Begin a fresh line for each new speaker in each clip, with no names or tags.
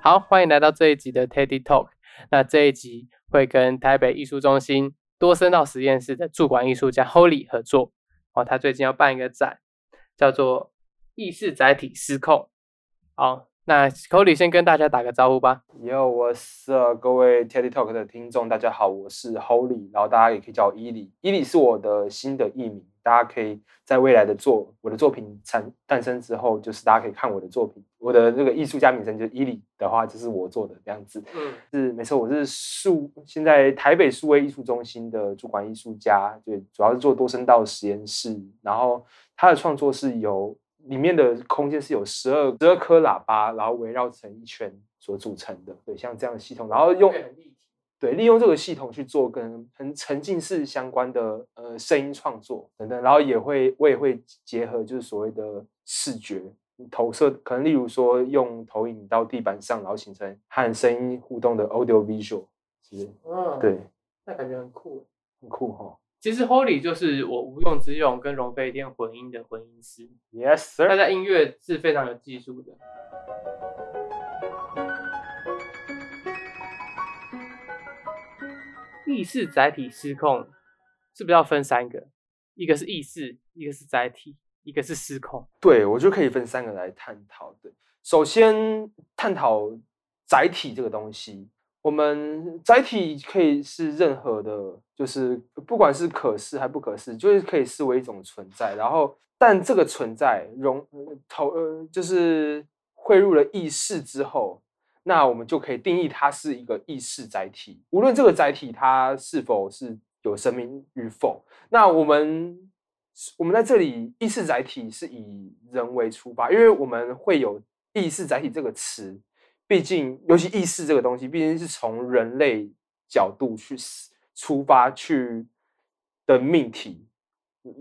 好，欢迎来到这一集的 Teddy Talk。那这一集会跟台北艺术中心多声道实验室的驻馆艺术家 Holy 合作。哦，他最近要办一个展，叫做“意识载体失控”。好，那 Holy 先跟大家打个招呼吧。
Yo，我是各位 Teddy Talk 的听众，大家好，我是 Holy，然后大家也可以叫我伊里。伊里是我的新的艺名，大家可以在未来的作我的作品产诞生之后，就是大家可以看我的作品，我的那个艺术家名称就是伊里的话，就是我做的这样子。
嗯，
是没错，我是数现在台北数位艺术中心的主管艺术家，对，主要是做多声道实验室，然后他的创作是由里面的空间是有十二十二颗喇叭，然后围绕成一圈所组成的，对，像这样的系统，然后用。对利用这个系统去做跟很沉浸式相关的呃声音创作等等，然后也会我也会结合就是所谓的视觉投射，可能例如说用投影到地板上，然后形成和声音互动的 audio visual，是不是？
嗯，
对，，
那感觉很酷。
很酷哈。
其实 Holy 就是我无用之用跟龙飞天混音的混音师
，Yes
他
sir。
在音乐是非常有技术的。意识载体失控是不是要分三个？一个是意识，一个是载体，一个是失控。
对，我就可以分三个来探讨对。首先，探讨载体这个东西。我们载体可以是任何的，就是不管是可视还不可视，就是可以视为一种存在。然后，但这个存在融投呃，就是汇入了意识之后，那我们就可以定义它是一个意识载体。无论这个载体它是否是有生命与否，那我们我们在这里意识载体是以人为出发，因为我们会有意识载体这个词，毕竟尤其意识这个东西，毕竟是从人类角度去出发去的命题，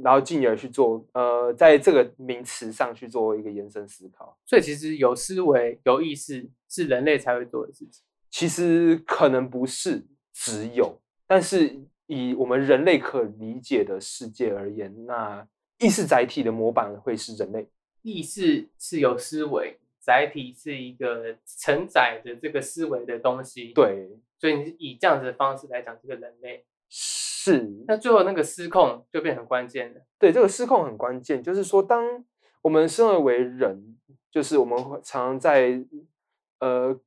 然后进而去做呃，在这个名词上去做一个延伸思考。
所以其实有思维、有意识是人类才会做的事情。
其实可能不是只有，但是以我们人类可理解的世界而言，那意识载体的模板会是人类。
意识是有思维，载体是一个承载着这个思维的东西。，
对，
所以你以这样子的方式来讲这个人类，
是，
那最后那个失控就变很关键了。
对这个失控很关键，就是说，当我们生而为人，就是我们会常常在呃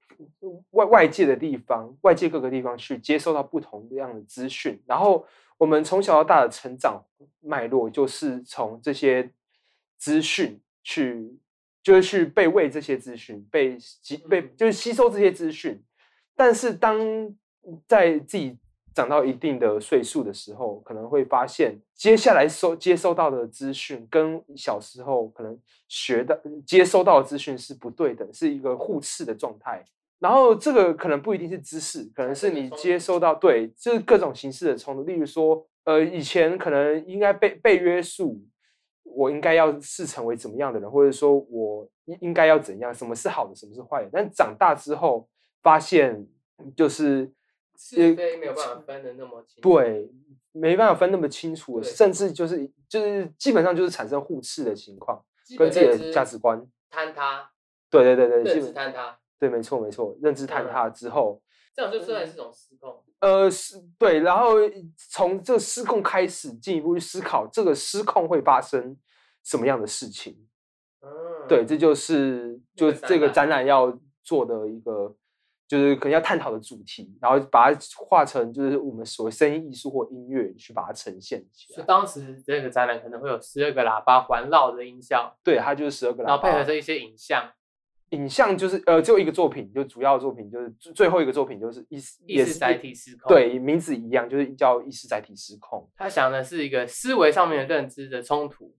外外界的地方、外界各个地方去接收到不同样的资讯，然后我们从小到大的成长脉络，就是从这些资讯去，就是去被喂这些资讯，被吸被
嗯。
就是吸收这些资讯，但是当在自己长到一定的岁数的时候，可能会发现接下来收接收到的资讯跟小时候可能学的接收到的资讯是不对等，是一个互斥的状态。然后这个可能不一定是知识，可能是你接收到对，就是各种形式的冲突。例如说，呃，以前可能应该被被约束，我应该要是成为怎么样的人，或者说我应应该要怎样，什么是好的，什么是坏的。但长大之后发现，就是
是非没有办法分的那么清。，
对，没办法分那么清楚，
对
甚至就是就是基本上就是产生互斥的情况，跟自己的价值观。
坍塌，
对对对对，基本
坍塌，
对，没错没错，认知坍
嗯
塌之后，
这样就算是一种失控。
呃，是对，然后从这个失控开始，进一步去思考这个失控会发生什么样的事情。
嗯，
对，这就是
那个
就这个
展
展览要做的一个，就是可能要探讨的主题，然后把它化成就是我们所谓声音艺术或音乐去把它呈现起来。
就当时这个展览可能会有十二个喇叭环绕的音效，
对，它就是十二个喇叭，
然后配合着一些影像，
影像就是呃，只有一个作品，就主要作品就是最最后一个作品就是意识
意识载体失控。，
对，名字一样，就是叫意识载体失控。
他想的是一个思维上面的认知的冲突。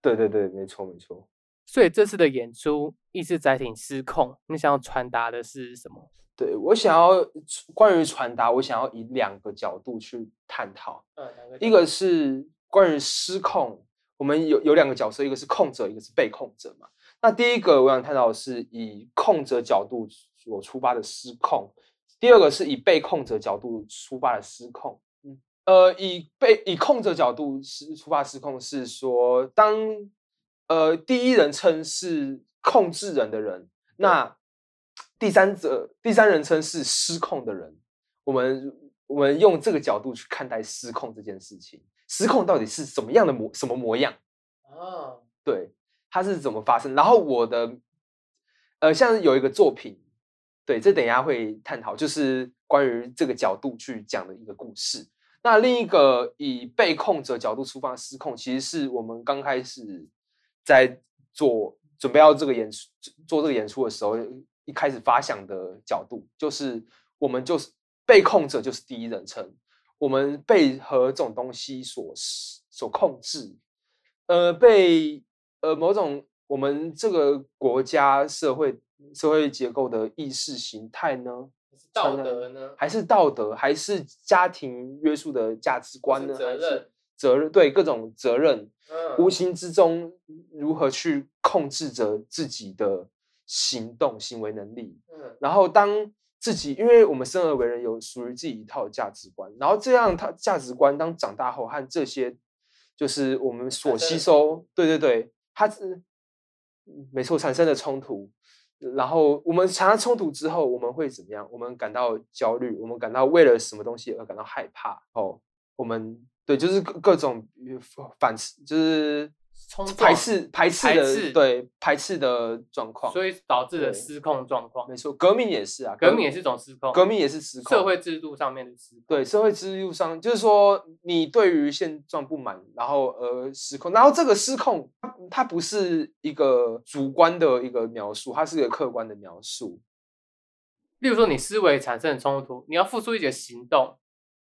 对对对，没错没错。
所以这次的演出意识载体失控，你想要传达的是什么？
对我想要关于传达，我想要以两个角度去探讨。
嗯，两个
一个是关于失控，我们有有两个角色，一个是控者，一个是被控者嘛。那第一个我想探讨的是以控者角度所出发的失控，第二个是以被控者角度出发的失控。嗯，呃，以被以控者角度失出发失控是说，当呃第一人称是控制人的人，那第三者第三人称是失控的人，我们我们用这个角度去看待失控这件事情，失控到底是什么样的模什么模样？
啊，
对，它是怎么发生？然后我的呃，像有一个作品，对，这等一下会探讨，就是关于这个角度去讲的一个故事。那另一个以被控者角度出发失控，其实是我们刚开始在做准备要这个演出做这个演出的时候，一开始发想的角度，就是我们就是被控者就是第一人称，我们被和这种东西所所控制，呃，被呃某种我们这个国家社会社会结构的意识形态呢？
道德呢？
还是道德？还是家庭约束的价值观呢？
责任？
责任？对，各种责任，
嗯，
无形之中如何去控制着自己的行动、行为能力？
嗯
然后当自己，因为我们生而为人，有属于自己一套价值观，然后这样他价值观当长大后和这些就是我们所吸收，对对对，它是没错产生的冲突。然后我们产生冲突之后，我们会怎么样？我们感到焦虑，我们感到为了什么东西而感到害怕。哦，我们对，就是各各种反，就是
冲
排斥排斥
排
的
斥
对排斥的状况。
所以导致
对
了失控状况。
没错，革命也是啊，
革命也是一种失控，
革命也是失控，
社会制度上面的失控。
对社会制度上，就是说你对于现状不满，然后呃失控，然后这个失控它它不是一个主观的一个描述，它是一个客观的描述。
例如说，你思维产生的冲突，你要付出一些行动，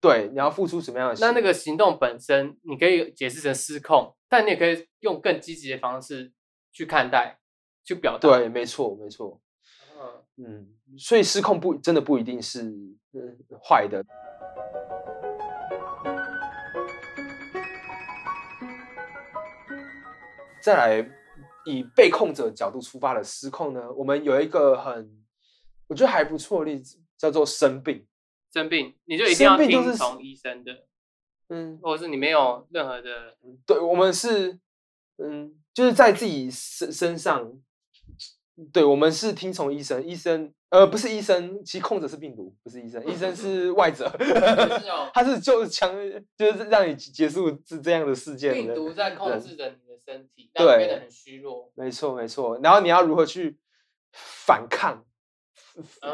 对，你要付出什么样的行
那？那个行动本身，你可以解释成失控，但你也可以用更积极的方式去看待、去表达。
对，没错，没错，
嗯，
嗯，所以失控不真的不一定是嗯坏的。再来，以被控者角度出发的失控呢，我们有一个很我觉得还不错的例子，叫做生病。
生病你就一定要
生病就是
听从医生的，
嗯，
或者是你没有任何的，
对，我们是，嗯，就是在自己身身上，对我们是听从医生，医生，呃，不是医生，其实控制是病毒，不是医生，医生是外者，他是就是强，就是让你结束这这样的事件的。
病毒在控制着你的身体，让你变得很虚弱。
没错没错，然后你要如何去反抗？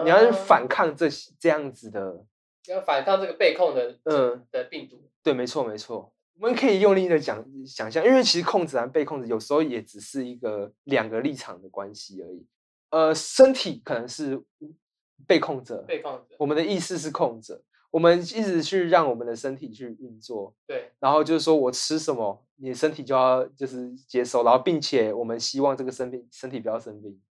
你要去
啊
反抗这些这样子的，
要反抗这个被控的
嗯，
的病毒。
对，没错没错。我们可以用力的讲想象，因为其实控制和被控制有时候也只是一个两个立场的关系而已。呃，身体可能是被控者，
被控者，
我们的意识是控者，我们一直去让我们的身体去运作，
对，
然后就是说我吃什么，你身体就要就是接受，然后并且我们希望这个生病身体不要生病，
啊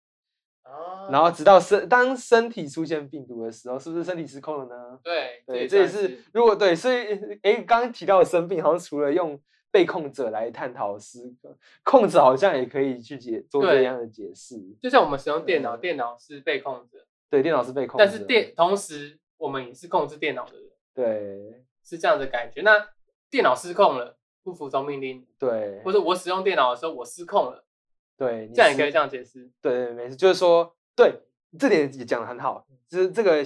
然后直到身当身体出现病毒的时候，是不是身体失控了呢？
对
对，这也是如果对，所以诶，刚刚提到的生病，好像除了用被控者来探讨失控制，好像也可以去解做这样的解释。
就像我们使用电脑，
嗯
电脑是被控者，
对，电脑是被控制，
但是电同时我们也是控制电脑的人，
对
是这样的感觉。那电脑失控了，不服从命令，
对
或者我使用电脑的时候我失控了，
对，你
这样也可以这样解释。
对对，没事，就是说，对这点也讲的很好，就是这个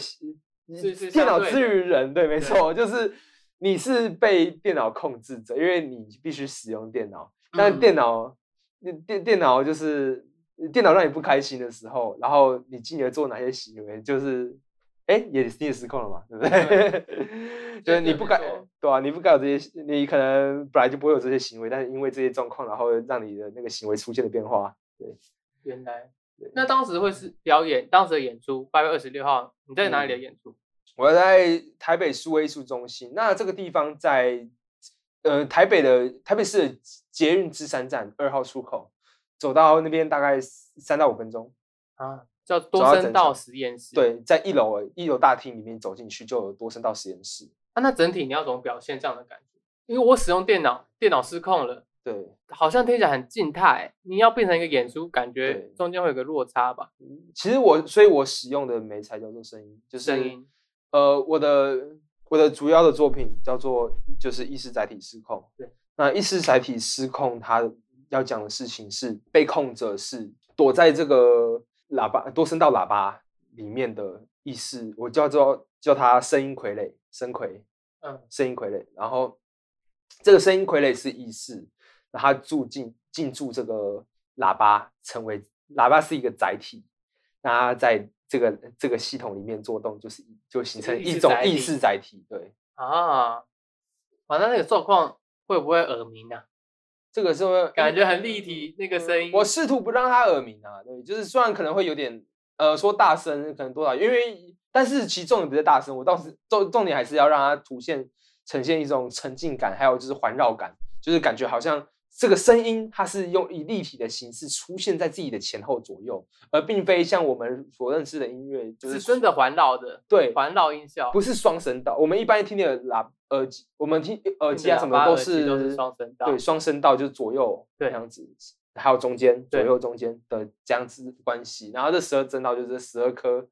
电脑之于人，对，没错，就是你是被电脑控制着，因为你必须使用电脑，但
嗯。
电脑电电电脑就是电脑让你不开心的时候，然后你进而做哪些行为，就是哎也你也失控了嘛，对不对？就是你不该
对
啊，你不该有这些，你可能本来就不会有这些行为，但是因为这些状况，然后让你的那个行为出现了变化，对。
原来，那当时会是表演，当时的演出八月二十六号，你在哪里的
嗯
演出？
我在台北数位艺术中心，那这个地方在呃台北的台北市的捷运芝山站二号出口，走到那边大概三到五分钟。
啊，叫多声道实验室。
对，在一楼一楼大厅里面走进去就有多声道实验室。
啊，那整体你要怎么表现这样的感觉？因为我使用电脑，电脑失控了，
对，
好像听起来很静态，你要变成一个演出，感觉中间会有个落差吧？
其实我所以我使用的媒材叫做声音，就是
声音
呃，我的我的主要的作品叫做就是意识载体失控。
对，
那意识载体失控，它要讲的事情是被控者是躲在这个喇叭多声道喇叭里面的意识，我叫做叫它声音傀儡，声傀，
嗯，
声音傀儡。然后这个声音傀儡是意识，那它住进进驻这个喇叭，成为喇叭是一个载体，那它在这个这个系统里面做动，就是就形成一种意识载体。对，
啊，反正那个状况会不会耳鸣啊？
这个是会
感觉很立体，那个声音。
我试图不让它耳鸣啊，对，就是虽然可能会有点呃说大声，可能多少，因为但是其实重点不是大声，我倒是重重点还是要让它凸现呈现一种沉浸感，还有就是环绕感，就是感觉好像这个声音它是用以立体的形式出现在自己的前后左右，而并非像我们所认识的音乐就是
是真的环绕的，
对
环绕音效，
不是双声道，我们一般听的喇耳机，我们听耳机啊什么都
是都是
是
双声道
对，双声道就是左右这样子，还有中间左右中间的这样子关系，然后这十二声道就是十二颗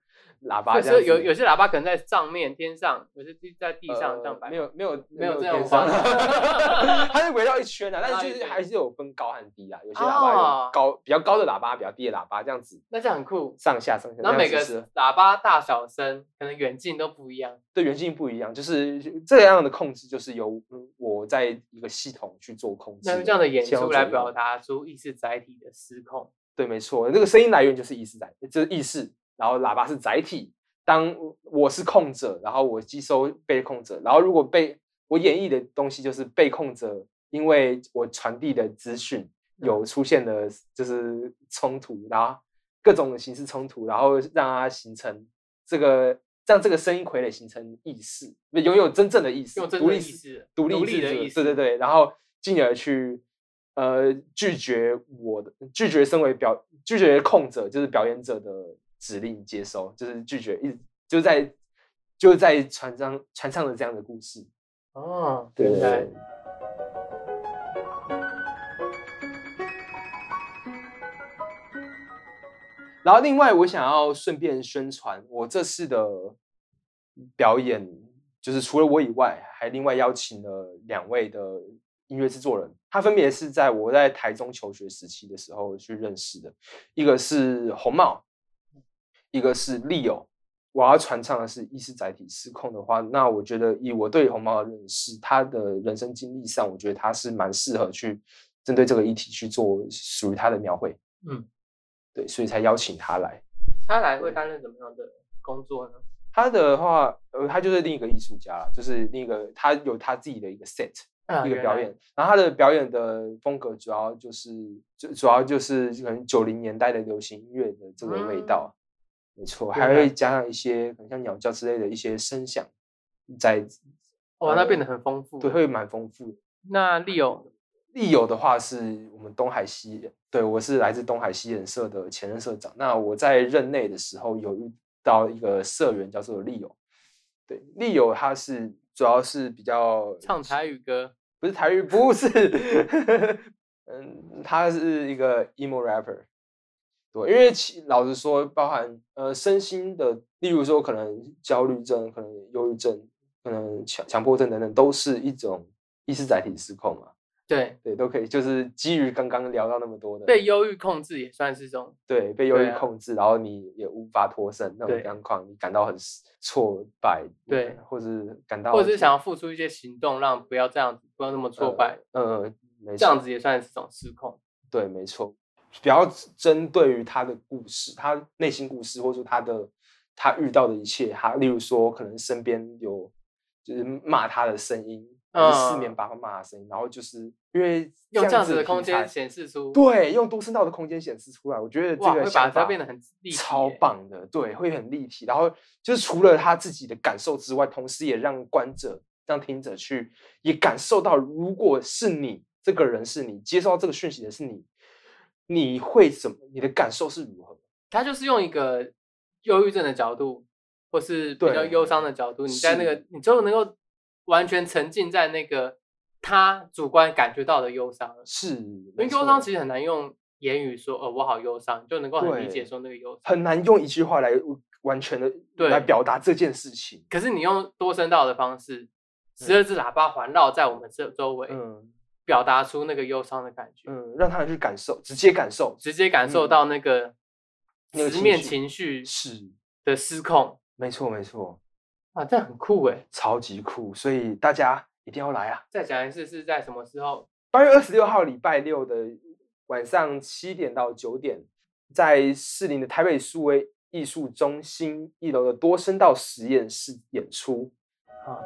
喇叭
对，
这样子，
所以有有些喇叭可能在上面天上，有些地在地上这样摆。
呃没有没有
没有这种
天上，它是围绕一圈的，但是就是还是有分高和低啊，有些喇叭
哦
有高比较高的喇叭，比较低的喇叭这样子
那这样很酷。
上下上下，
然后每个喇叭大小声可能远近都不一样。
对远近不一样，就是这样的控制，就是由嗯我在一个系统去做控制。
那用这样的演出来表达出意识载体的失控。
对，没错，那个声音来源就是意识载，就是意识，然后喇叭是载体。当我是控者，然后我接收被控者，然后如果被我演绎的东西就是被控者，因为我传递的资讯有出现的就是冲突，然后各种形式冲突，然后让它形成这个让这个声音傀儡形成意识，拥有真正的意识，独立
意识，
独立
独立的意识。
对对对，然后进而去呃拒绝我的拒绝身为表拒绝控者就是表演者的指令接收，就是拒绝一直就在就在传唱传唱的这样的故事。
哦，
对
原来
然后另外我想要顺便宣传，我这次的表演就是除了我以外，还另外邀请了两位的音乐制作人，他分别是在我在台中求学时期的时候去认识的，一个是红帽，一个是 Leo。我要传唱的是意识载体失控的话，那我觉得以我对红帽的认识，他的人生经历上，我觉得他是蛮适合去针对这个议题去做属于他的描绘。
嗯，
对，所以才邀请他来。
他来会担任怎么样的工作呢？
他的话，呃，他就是另一个艺术家啦，就是另一个他有他自己的一个 set
啊
一个表演，然后他的表演的风格主要就是就主要就是可能九零年代的流行音乐的这个味道，没错，还会加上一些可能像鸟叫之类的一些声响在，
哦，那变得很丰富。
对，会蛮丰富的。
那利友
利友的话是我们东海西，对我是来自东海西人社的前任社长。那我在任内的时候有遇到一个社员叫做利友，对，利友他是主要是比较
唱台语歌，
不是台语，不是，嗯，他是一个 emo rapper，对，因为其老实说，包含呃身心的，例如说可能焦虑症、可能忧郁症、可能强强迫症等等，都是一种意识载体失控嘛。
对，
对，都可以，就是基于刚刚聊到那么多的，
被忧郁控制也算是这种。
对被忧郁控制，然后你也无法脱身那种状况，你感到很失挫败，
对，
或是感到
或者是想要付出一些行动，让不要这样子，不要那么挫败，
呃，呃没
这样子也算是一种失控。
对，没错，比较针对于他的故事，他内心故事，或者说他的他遇到的一切，他例如说可能身边有就是骂他的声音，四面
嗯
八方骂他的声音，然后就是因为
用这样子的空间显示出，
对，用多声道的空间显示出来，我觉得这个想法
变得很立体
超。棒的，对，会很立体。然后就是除了他自己的感受之外，同时也让观者、让听者去也感受到，如果是你这个人是你接受到这个讯息的是你，你会怎么？你的感受是如何？
他就是用一个忧郁症的角度，或是比较
对
忧伤的角度，你在那个
是
你就能够完全沉浸在那个他主观感觉到的忧伤。
是，
因为忧伤其实很难用言语说，哦，我好忧伤，就能够很理解
对
说那个忧伤。
很难用一句话来完全的
对
来表达这件事情。
可是你用多声道的方式，十二只喇叭环绕在我们这周围，
嗯
表达出那个忧伤的感觉，
嗯，让他人去感受，直接感受，
直接感受
嗯
到那个
那个情
直面情绪
是
的失控
没错没错，
啊，这很酷哎。
超级酷，所以大家一定要来啊！
再讲一次是在什么时候？
八月二十六号礼拜六的晚上七点到九点，在士林的台北数位艺术中心一楼的多声道实验室演出。
啊，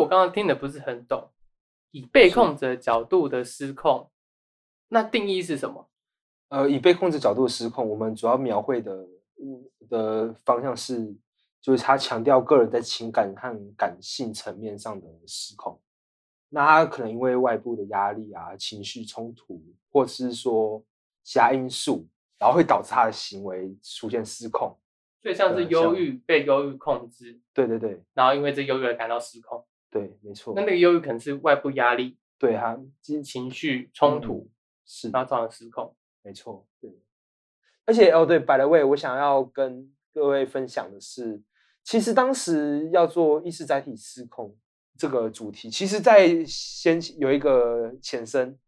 我刚刚听的不是很懂，以被控者角度的失控，那定义是什么？
呃，以被控制角度的失控，我们主要描绘的嗯的方向是，就是他强调个人在情感和感性层面上的失控。那他可能因为外部的压力啊、情绪冲突，或是说其他因素，然后会导致他的行为出现失控。
所以像是忧郁被忧郁控制，
对对对
然后因为这忧郁而感到失控。
对，没错
那。那个忧郁可能是外部压力、
对他
情绪冲突，
是
然后造成失控。
没错，对。而且哦，对，by the way，我想要跟各位分享的是，其实当时要做意识载体失控这个主题，其实在先有一个前身，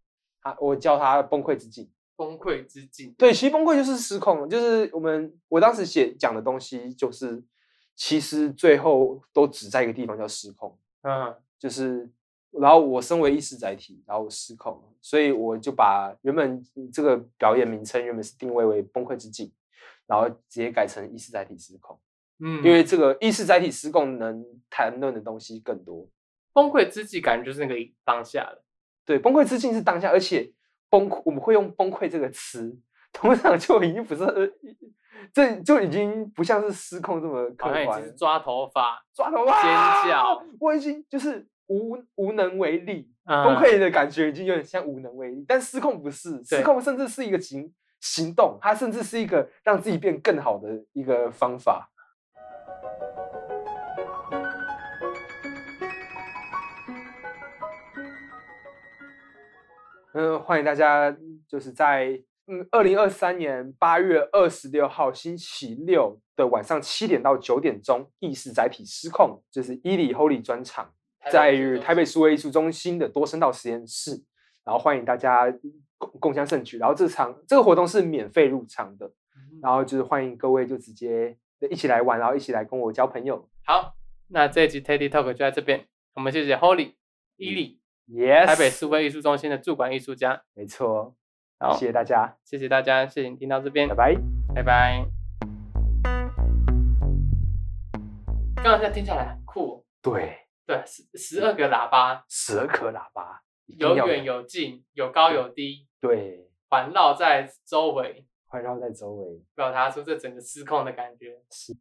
啊，我叫它崩溃之境。
崩溃之境，
对，其实崩溃就是失控，就是我们我当时写讲的东西，就是其实最后都只在一个地方叫失控。
嗯，
就是，然后我身为意识载体，然后我失控，所以我就把原本这个表演名称原本是定位为崩溃之境，然后直接改成意识载体失控，
嗯，
因为这个意识载体失控能谈论的东西更多。
崩溃之际感觉就是那个当下了。
对，崩溃之境是当下，而且崩溃我们会用崩溃这个词，通常就已经不是，呃这就已经不像是失控这么客
好像也
观了。
只是抓头发，
抓头发，
尖叫，
我已经就是无无能为力。
嗯
崩溃的感觉已经有点像无能为力，但失控不是，失控甚至是一个行行动，它甚至是一个让自己变更好的一个方法。嗯，欢迎大家，就是在嗯二零二三年八月二十六号星期六的晚上七点到九点钟，意识载体失控，就是伊里 Holy 专场。在于台北数位艺术中心的多声道实验室，然后欢迎大家共共襄盛举。然后这场这个活动是免费入场的，
嗯
然后就是欢迎各位就直接一起来玩，然后一起来跟我交朋友。
好，那这一集 Teddy Talk 就在这边，我们谢谢 Holy 伊利
Yes，
台北数位艺术中心的驻馆艺术家。
没错，
好，
谢谢大家，
谢谢大家，谢谢你听到这边。
拜，拜。
拜拜。刚刚这样听下来很酷哦，
对，
对，十十二个喇叭，
十二颗喇叭，
有远有近，有高有低，
对，
环绕在周围，
环绕在周围。
表达出这整个失控的感觉。
是